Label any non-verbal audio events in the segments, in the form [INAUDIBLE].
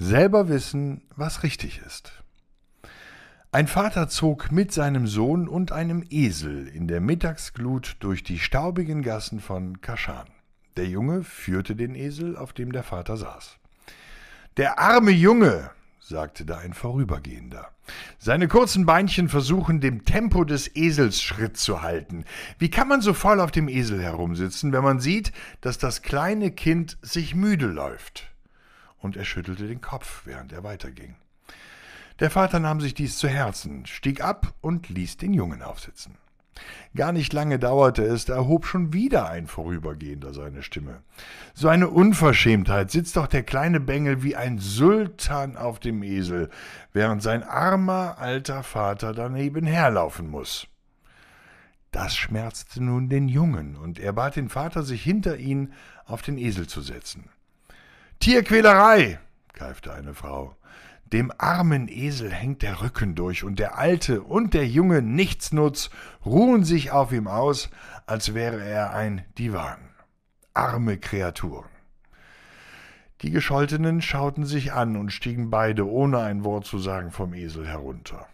Selber wissen, was richtig ist. Ein Vater zog mit seinem Sohn und einem Esel in der Mittagsglut durch die staubigen Gassen von Kaschan. Der Junge führte den Esel, auf dem der Vater saß. Der arme Junge, sagte da ein Vorübergehender. Seine kurzen Beinchen versuchen dem Tempo des Esels Schritt zu halten. Wie kann man so voll auf dem Esel herumsitzen, wenn man sieht, dass das kleine Kind sich müde läuft? Und er schüttelte den Kopf, während er weiterging. Der Vater nahm sich dies zu Herzen, stieg ab und ließ den Jungen aufsitzen. Gar nicht lange dauerte es, da erhob schon wieder ein Vorübergehender seine Stimme. So eine Unverschämtheit sitzt doch der kleine Bengel wie ein Sultan auf dem Esel, während sein armer alter Vater daneben herlaufen muss. Das schmerzte nun den Jungen, und er bat den Vater, sich hinter ihn auf den Esel zu setzen. Tierquälerei, keifte eine Frau. Dem armen Esel hängt der Rücken durch, und der Alte und der Junge Nichtsnutz ruhen sich auf ihm aus, als wäre er ein Divan. Arme Kreaturen. Die Gescholtenen schauten sich an und stiegen beide, ohne ein Wort zu sagen, vom Esel herunter.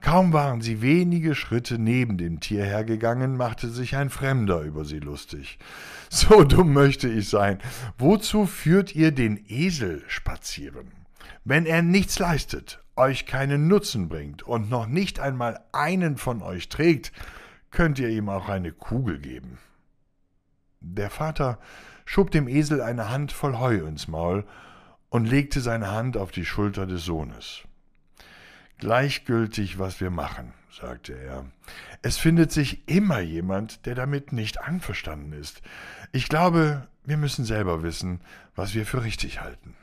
Kaum waren sie wenige Schritte neben dem Tier hergegangen, machte sich ein Fremder über sie lustig. [LAUGHS] So dumm möchte ich sein. Wozu führt ihr den Esel spazieren? Wenn er nichts leistet, euch keinen Nutzen bringt und noch nicht einmal einen von euch trägt, könnt ihr ihm auch eine Kugel geben. Der Vater schob dem Esel eine Hand voll Heu ins Maul und legte seine Hand auf die Schulter des Sohnes. Gleichgültig, was wir machen, sagte er. Es findet sich immer jemand, der damit nicht einverstanden ist. Ich glaube, wir müssen selber wissen, was wir für richtig halten.